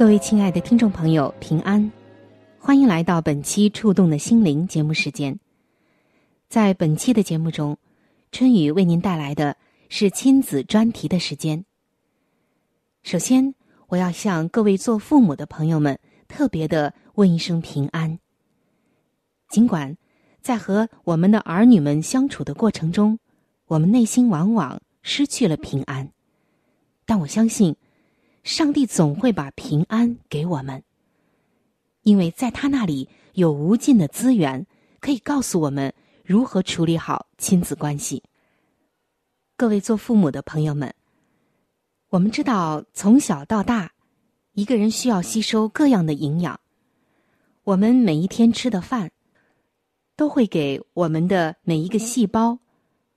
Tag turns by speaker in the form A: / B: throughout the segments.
A: 各位亲爱的听众朋友，平安，欢迎来到本期《触动的心灵》节目时间。在本期的节目中，春雨为您带来的是亲子专题的时间。首先，我要向各位做父母的朋友们特别的问一声平安。尽管在和我们的儿女们相处的过程中，我们内心往往失去了平安，但我相信，上帝总会把平安给我们，因为在他那里有无尽的资源，可以告诉我们。如何处理好亲子关系？各位做父母的朋友们，我们知道从小到大，一个人需要吸收各样的营养。我们每一天吃的饭，都会给我们的每一个细胞、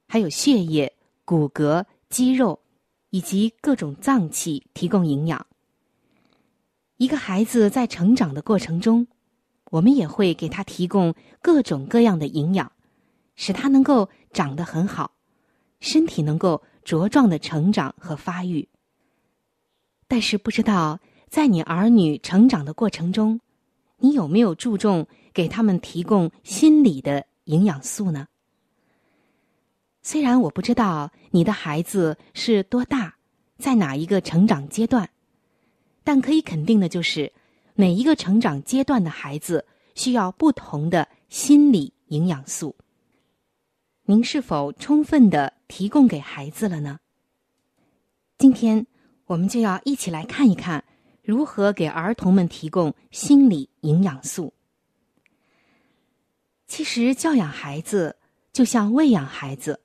A: 还有血液、骨骼、肌肉以及各种脏器提供营养。一个孩子在成长的过程中，我们也会给他提供各种各样的营养。使他能够长得很好，身体能够茁壮的成长和发育。但是，不知道在你儿女成长的过程中，你有没有注重给他们提供心理的营养素呢？虽然我不知道你的孩子是多大，在哪一个成长阶段，但可以肯定的就是，每一个成长阶段的孩子需要不同的心理营养素。您是否充分的提供给孩子了呢？今天我们就要一起来看一看，如何给儿童们提供心理营养素。其实，教养孩子就像喂养孩子，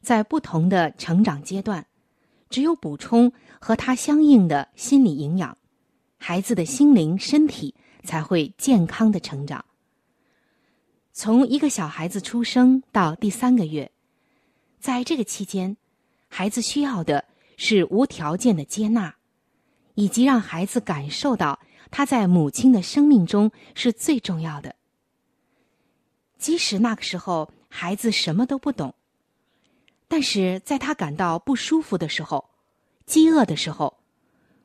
A: 在不同的成长阶段，只有补充和他相应的心理营养，孩子的心灵、身体才会健康的成长。从一个小孩子出生到第三个月，在这个期间，孩子需要的是无条件的接纳，以及让孩子感受到他在母亲的生命中是最重要的。即使那个时候孩子什么都不懂，但是在他感到不舒服的时候、饥饿的时候，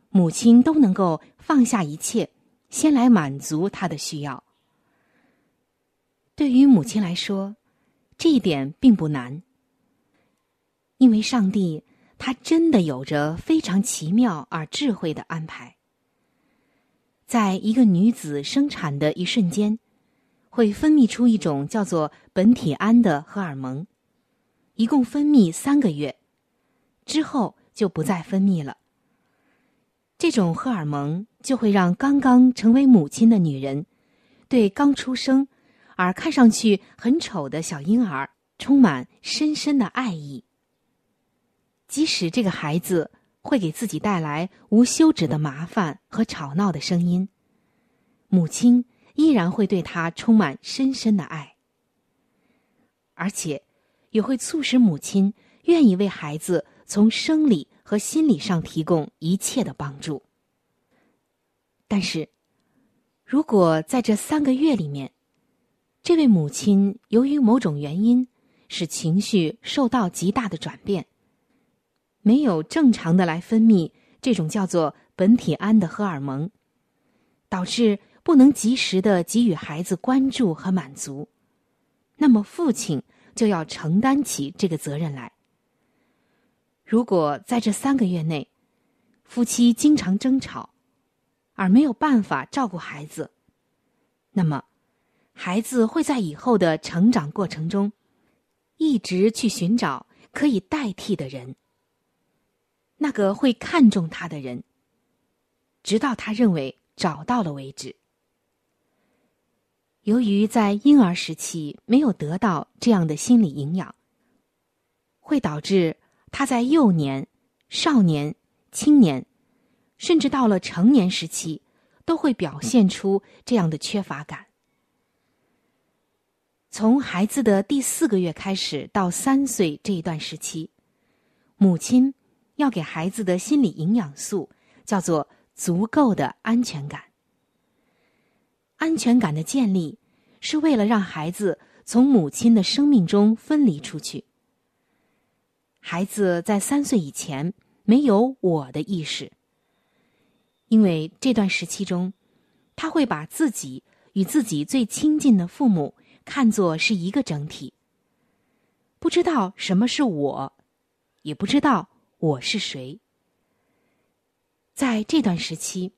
A: 母亲都能够放下一切，先来满足他的需要。对于母亲来说，这一点并不难，因为上帝他真的有着非常奇妙而智慧的安排。在一个女子生产的一瞬间，会分泌出一种叫做苯体胺的荷尔蒙，一共分泌三个月，之后就不再分泌了。这种荷尔蒙就会让刚刚成为母亲的女人，对刚出生。而看上去很丑的小婴儿，充满深深的爱意。即使这个孩子会给自己带来无休止的麻烦和吵闹的声音，母亲依然会对他充满深深的爱，而且也会促使母亲愿意为孩子从生理和心理上提供一切的帮助。但是，如果在这三个月里面，这位母亲由于某种原因，使情绪受到极大的转变，没有正常的来分泌这种叫做苯体胺的荷尔蒙，导致不能及时的给予孩子关注和满足，那么父亲就要承担起这个责任来。如果在这三个月内，夫妻经常争吵，而没有办法照顾孩子，那么，孩子会在以后的成长过程中，一直去寻找可以代替的人，那个会看重他的人，直到他认为找到了为止。由于在婴儿时期没有得到这样的心理营养，会导致他在幼年、少年。青年，甚至到了成年时期，都会表现出这样的缺乏感。从孩子的第四个月开始到三岁这一段时期，母亲要给孩子的心理营养素叫做足够的安全感。安全感的建立，是为了让孩子从母亲的生命中分离出去。孩子在三岁以前。没有我的意识，因为这段时期中，他会把自己与自己最亲近的父母看作是一个整体，不知道什么是我，也不知道我是谁。在这段时期，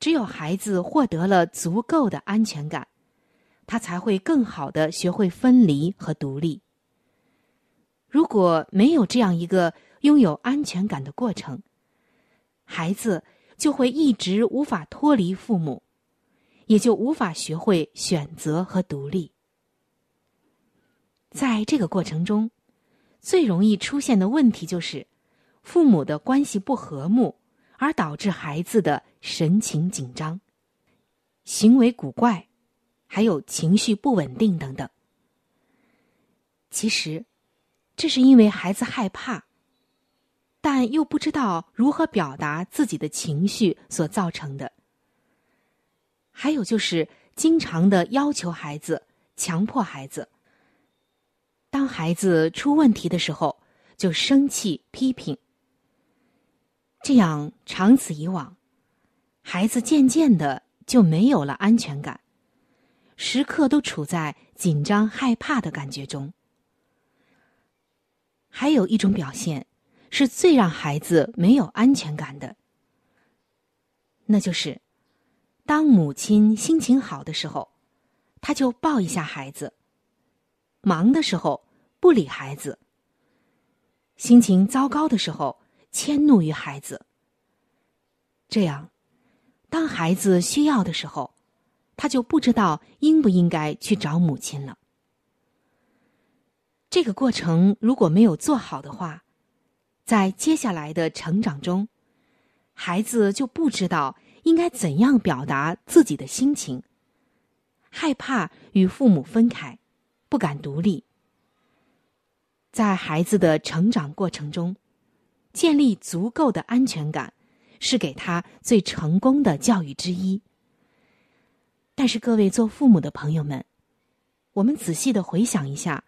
A: 只有孩子获得了足够的安全感，他才会更好的学会分离和独立。如果没有这样一个，拥有安全感的过程，孩子就会一直无法脱离父母，也就无法学会选择和独立。在这个过程中，最容易出现的问题就是父母的关系不和睦，而导致孩子的神情紧张、行为古怪，还有情绪不稳定等等。其实，这是因为孩子害怕。但又不知道如何表达自己的情绪所造成的。还有就是经常的要求孩子、强迫孩子。当孩子出问题的时候，就生气批评。这样长此以往，孩子渐渐的就没有了安全感，时刻都处在紧张害怕的感觉中。还有一种表现。是最让孩子没有安全感的，那就是当母亲心情好的时候，他就抱一下孩子；忙的时候不理孩子；心情糟糕的时候迁怒于孩子。这样，当孩子需要的时候，他就不知道应不应该去找母亲了。这个过程如果没有做好的话，在接下来的成长中，孩子就不知道应该怎样表达自己的心情，害怕与父母分开，不敢独立。在孩子的成长过程中，建立足够的安全感，是给他最成功的教育之一。但是，各位做父母的朋友们，我们仔细的回想一下。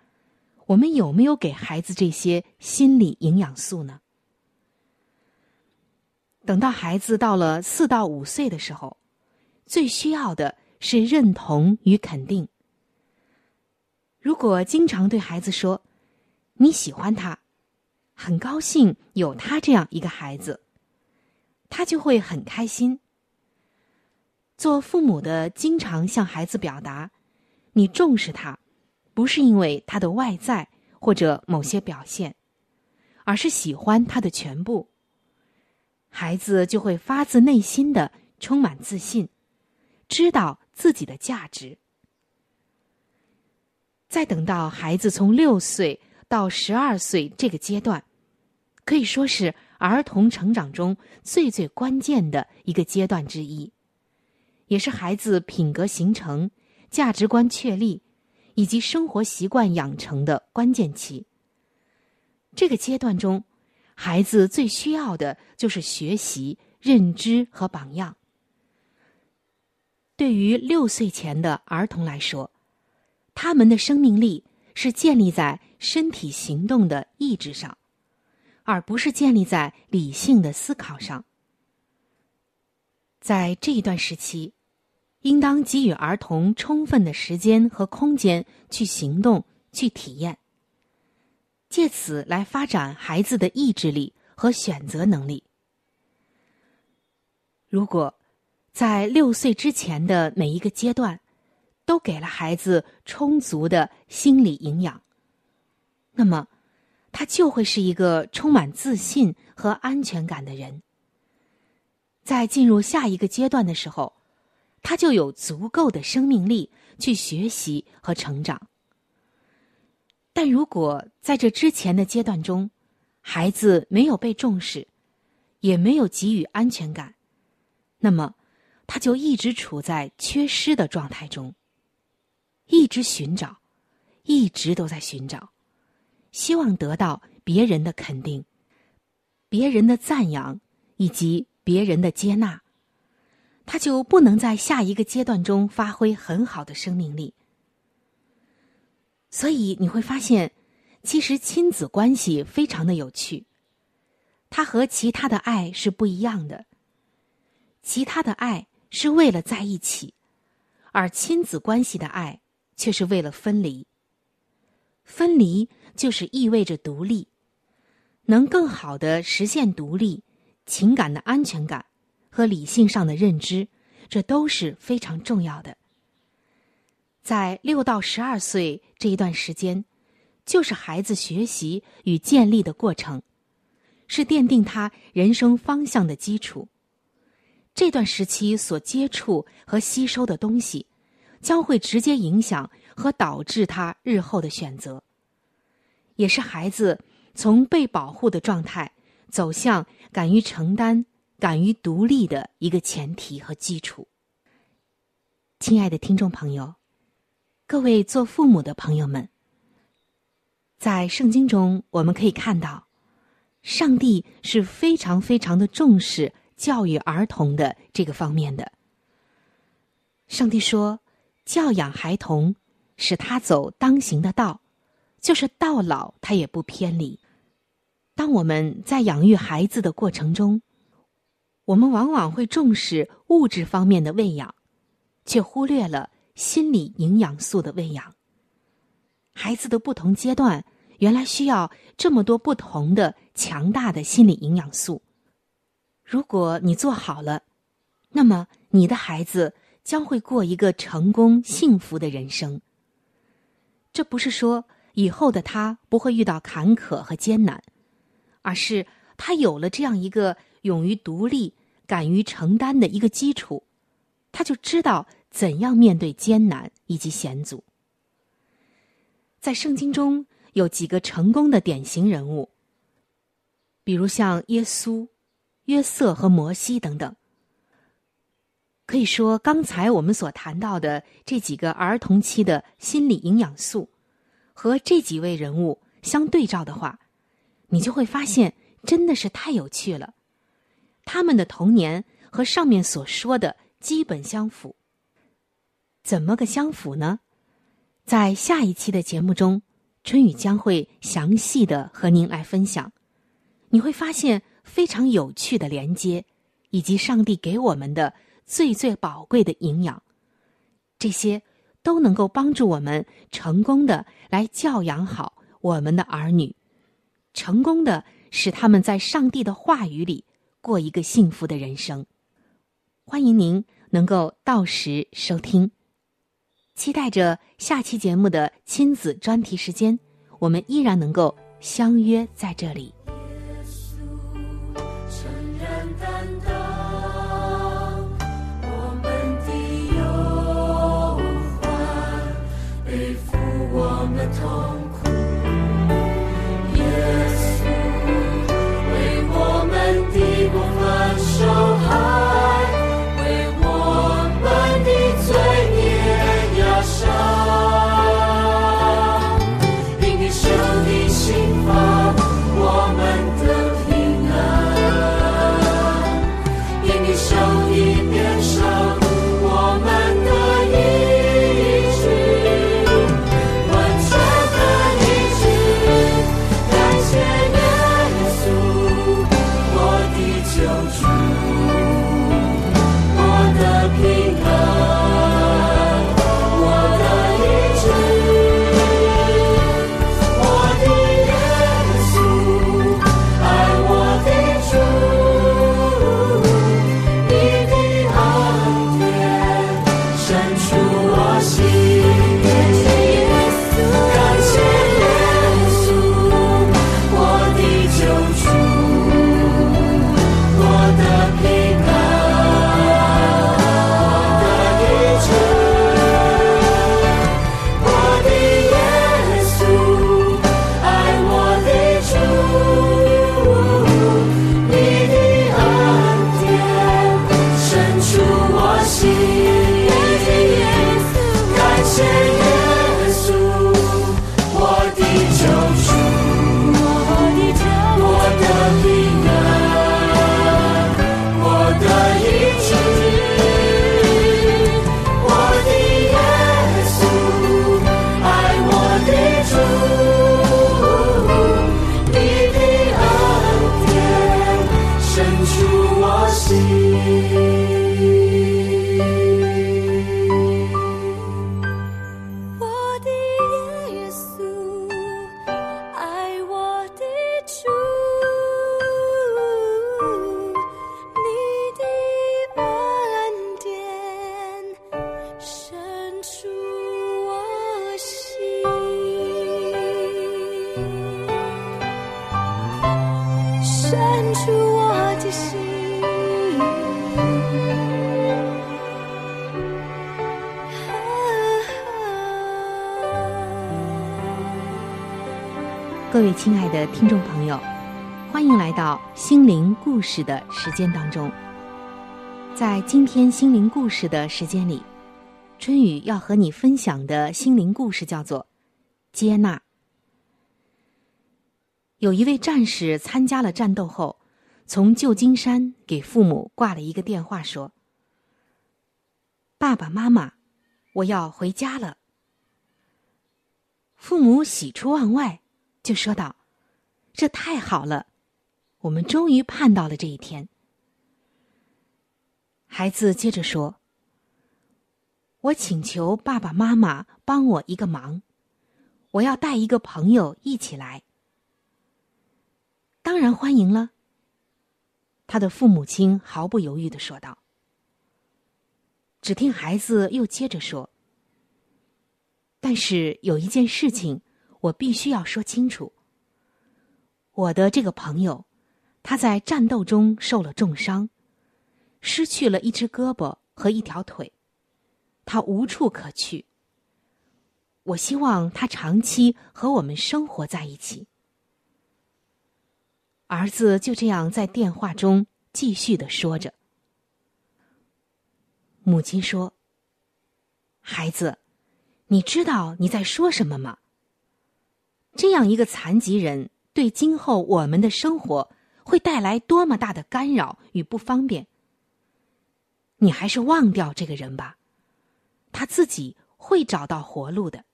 A: 我们有没有给孩子这些心理营养素呢？等到孩子到了四到五岁的时候，最需要的是认同与肯定。如果经常对孩子说你喜欢他，很高兴有他这样一个孩子，他就会很开心。做父母的经常向孩子表达你重视他。不是因为他的外在或者某些表现，而是喜欢他的全部。孩子就会发自内心的充满自信，知道自己的价值。再等到孩子从六岁到十二岁这个阶段，可以说是儿童成长中最最关键的一个阶段之一，也是孩子品格形成、价值观确立。以及生活习惯养成的关键期。这个阶段中，孩子最需要的就是学习、认知和榜样。对于六岁前的儿童来说，他们的生命力是建立在身体行动的意志上，而不是建立在理性的思考上。在这一段时期。应当给予儿童充分的时间和空间去行动、去体验，借此来发展孩子的意志力和选择能力。如果在六岁之前的每一个阶段，都给了孩子充足的心理营养，那么他就会是一个充满自信和安全感的人。在进入下一个阶段的时候，他就有足够的生命力去学习和成长。但如果在这之前的阶段中，孩子没有被重视，也没有给予安全感，那么他就一直处在缺失的状态中，一直寻找，一直都在寻找，希望得到别人的肯定、别人的赞扬以及别人的接纳，他就不能在下一个阶段中发挥很好的生命力。所以你会发现，其实亲子关系非常的有趣。它和其他的爱是不一样的。其他的爱是为了在一起，而亲子关系的爱却是为了分离。分离就是意味着独立，能更好的实现独立、情感的安全感和理性上的认知，这都是非常重要的。在六到十二岁这一段时间，就是孩子学习与建立的过程，是奠定他人生方向的基础。这段时期所接触和吸收的东西，将会直接影响和导致他日后的选择，也是孩子从被保护的状态走向敢于承担、敢于独立的一个前提和基础。亲爱的听众朋友。各位做父母的朋友们，在圣经中我们可以看到，上帝是非常非常的重视教育儿童的这个方面的。上帝说：“教养孩童，使他走当行的道，就是到老他也不偏离。”当我们在养育孩子的过程中，我们往往会重视物质方面的喂养，却忽略了。心理营养素的喂养，孩子的不同阶段原来需要这么多不同的强大的心理营养素。如果你做好了，那么你的孩子将会过一个成功幸福的人生。这不是说以后的他不会遇到坎坷和艰难，而是他有了这样一个勇于独立、敢于承担的一个基础，他就知道。怎样面对艰难以及险阻？在圣经中有几个成功的典型人物，比如像耶稣、约瑟和摩西等等。可以说，刚才我们所谈到的这几个儿童期的心理营养素，和这几位人物相对照的话，你就会发现真的是太有趣了。他们的童年和上面所说的基本相符。怎么个相符呢？在下一期的节目中，春雨将会详细的和您来分享。你会发现非常有趣的连接，以及上帝给我们的最最宝贵的营养，这些都能够帮助我们成功的来教养好我们的儿女，成功的使他们在上帝的话语里过一个幸福的人生。欢迎您能够到时收听。期待着下期节目的亲子专题时间，我们依然能够相约在这里。
B: 出我的心。
A: 各位亲爱的听众朋友，欢迎来到心灵故事的时间当中。在今天心灵故事的时间里，春雨要和你分享的心灵故事叫做《接纳》。有一位战士参加了战斗后，从旧金山给父母挂了一个电话，说：“爸爸妈妈，我要回家了。”父母喜出望外。就说道：“这太好了，我们终于盼到了这一天。”孩子接着说：“我请求爸爸妈妈帮我一个忙，我要带一个朋友一起来。”当然欢迎了。他的父母亲毫不犹豫的说道。只听孩子又接着说：“但是有一件事情。”我必须要说清楚。我的这个朋友，他在战斗中受了重伤，失去了一只胳膊和一条腿，他无处可去。我希望他长期和我们生活在一起。儿子就这样在电话中继续的说着。母亲说：“孩子，你知道你在说什么吗？”这样一个残疾人，对今后我们的生活会带来多么大的干扰与不方便？你还是忘掉这个人吧，他自己会找到活路的。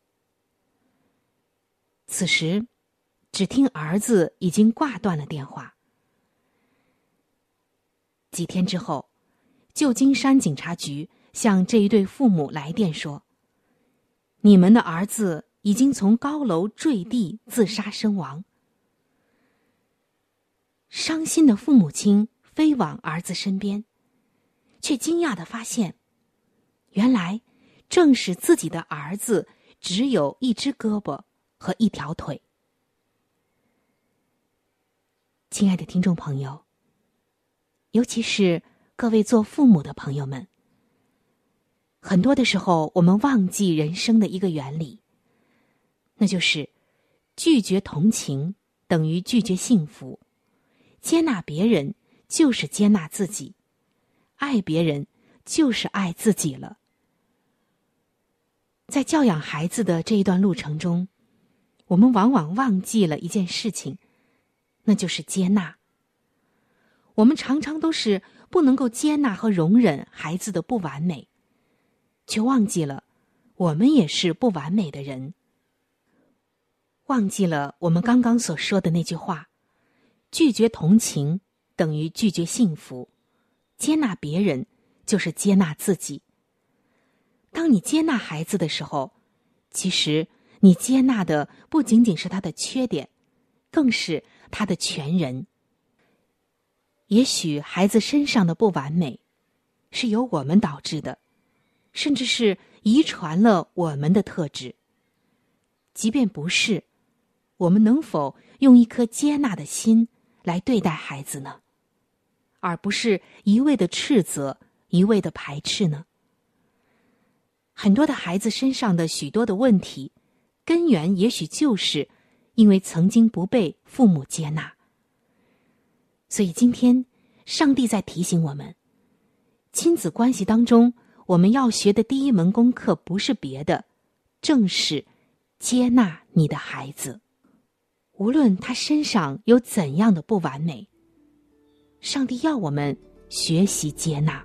A: 此时，只听儿子已经挂断了电话。几天之后，旧金山警察局向这一对父母来电说：“你们的儿子。”已经从高楼坠地自杀身亡。伤心的父母亲飞往儿子身边，却惊讶的发现，原来正是自己的儿子只有一只胳膊和一条腿。亲爱的听众朋友，尤其是各位做父母的朋友们，很多的时候，我们忘记人生的一个原理。那就是拒绝同情等于拒绝幸福，接纳别人就是接纳自己，爱别人就是爱自己了。在教养孩子的这一段路程中，我们往往忘记了一件事情，那就是接纳。我们常常都是不能够接纳和容忍孩子的不完美，却忘记了我们也是不完美的人。忘记了我们刚刚所说的那句话：拒绝同情等于拒绝幸福，接纳别人就是接纳自己。当你接纳孩子的时候，其实你接纳的不仅仅是他的缺点，更是他的全人。也许孩子身上的不完美，是由我们导致的，甚至是遗传了我们的特质。即便不是。我们能否用一颗接纳的心来对待孩子呢？而不是一味的斥责、一味的排斥呢？很多的孩子身上的许多的问题，根源也许就是因为曾经不被父母接纳。所以今天，上帝在提醒我们：亲子关系当中，我们要学的第一门功课不是别的，正是接纳你的孩子。无论他身上有怎样的不完美，上帝要我们学习接纳。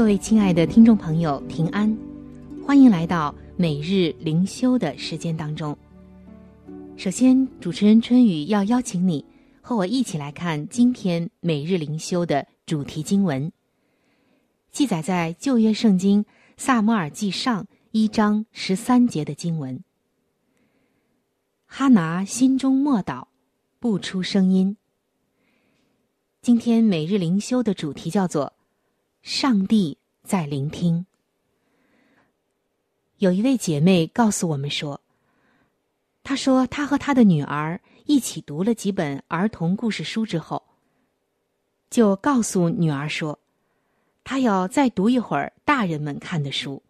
A: 各位亲爱的听众朋友，平安！欢迎来到每日灵修的时间当中。首先，主持人春雨要邀请你和我一起来看今天每日灵修的主题经文，记载在旧约圣经萨摩尔记上一章十三节的经文。哈拿心中默祷，不出声音。今天每日灵修的主题叫做。上帝在聆听。有一位姐妹告诉我们说：“她说她和她的女儿一起读了几本儿童故事书之后，就告诉女儿说，她要再读一会儿大人们看的书，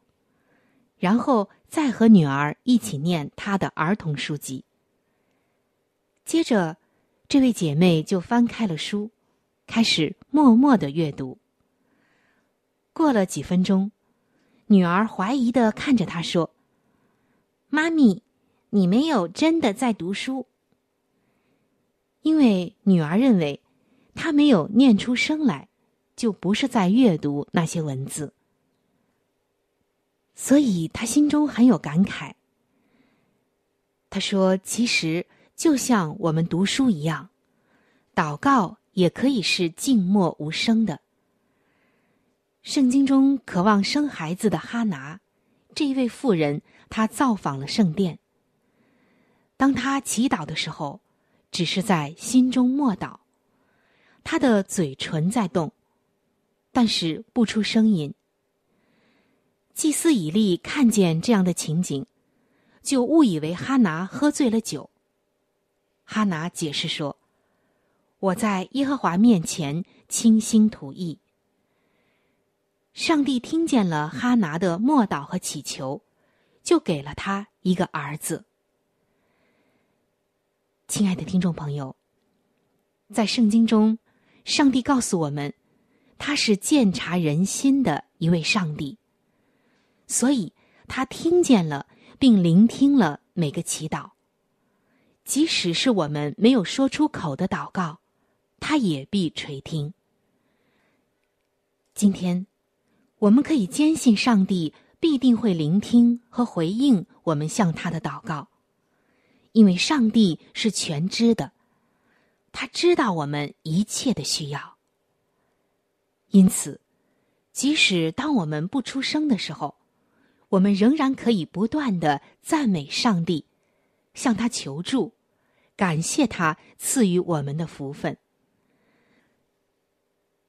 A: 然后再和女儿一起念她的儿童书籍。接着，这位姐妹就翻开了书，开始默默的阅读。”过了几分钟，女儿怀疑的看着他说：“妈咪，你没有真的在读书。”因为女儿认为，他没有念出声来，就不是在阅读那些文字，所以他心中很有感慨。他说：“其实就像我们读书一样，祷告也可以是静默无声的。”圣经中渴望生孩子的哈拿，这一位妇人，她造访了圣殿。当她祈祷的时候，只是在心中默祷，她的嘴唇在动，但是不出声音。祭司以利看见这样的情景，就误以为哈拿喝醉了酒。哈拿解释说：“我在耶和华面前倾心吐意。”上帝听见了哈拿的默祷和祈求，就给了他一个儿子。亲爱的听众朋友，在圣经中，上帝告诉我们，他是鉴察人心的一位上帝，所以他听见了并聆听了每个祈祷，即使是我们没有说出口的祷告，他也必垂听。今天。我们可以坚信，上帝必定会聆听和回应我们向他的祷告，因为上帝是全知的，他知道我们一切的需要。因此，即使当我们不出声的时候，我们仍然可以不断的赞美上帝，向他求助，感谢他赐予我们的福分。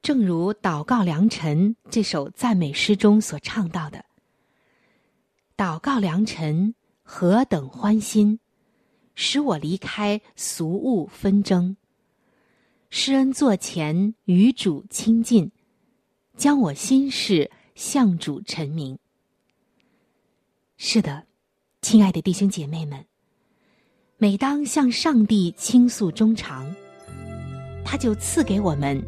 A: 正如《祷告良辰》这首赞美诗中所唱到的：“祷告良辰，何等欢心，使我离开俗物纷争。施恩座前与主亲近，将我心事向主陈明。”是的，亲爱的弟兄姐妹们，每当向上帝倾诉衷肠，他就赐给我们。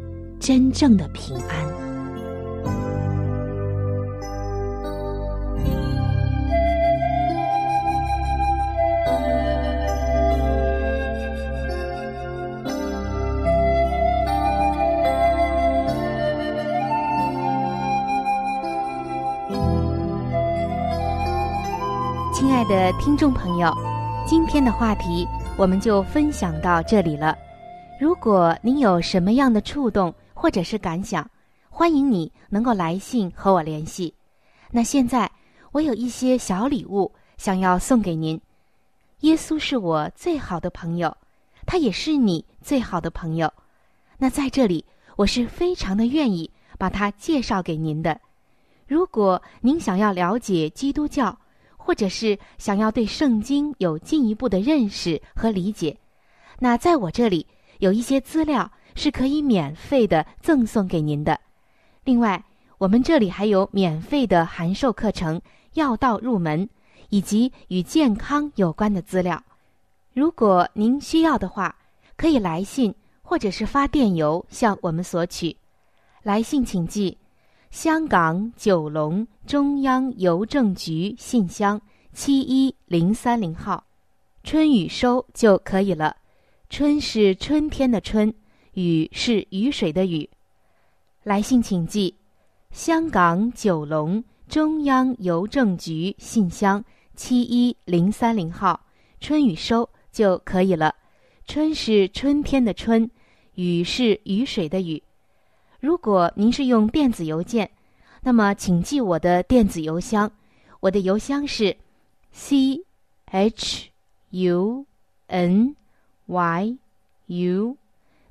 A: 真正的平安。亲爱的听众朋友，今天的话题我们就分享到这里了。如果您有什么样的触动，或者是感想，欢迎你能够来信和我联系。那现在我有一些小礼物想要送给您。耶稣是我最好的朋友，他也是你最好的朋友。那在这里，我是非常的愿意把他介绍给您的。如果您想要了解基督教，或者是想要对圣经有进一步的认识和理解，那在我这里有一些资料。是可以免费的赠送给您的。另外，我们这里还有免费的函授课程《药道入门》，以及与健康有关的资料。如果您需要的话，可以来信或者是发电邮向我们索取。来信请寄：香港九龙中央邮政局信箱七一零三零号，春雨收就可以了。春是春天的春，雨是雨水的雨。来信请寄。香港九龙中央邮政局信箱七一零三零号，春雨收就可以了。春是春天的春，雨是雨水的雨。如果您是用电子邮件，那么请记我的电子邮箱，我的邮箱是 c h u n y u，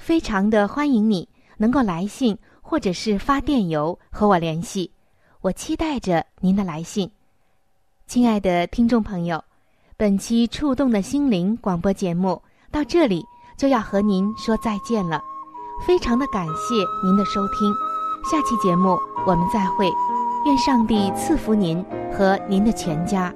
A: 非常的欢迎你。能够来信或者是发电邮和我联系，我期待着您的来信。亲爱的听众朋友，本期《触动的心灵》广播节目到这里就要和您说再见了，非常的感谢您的收听，下期节目我们再会，愿上帝赐福您和您的全家。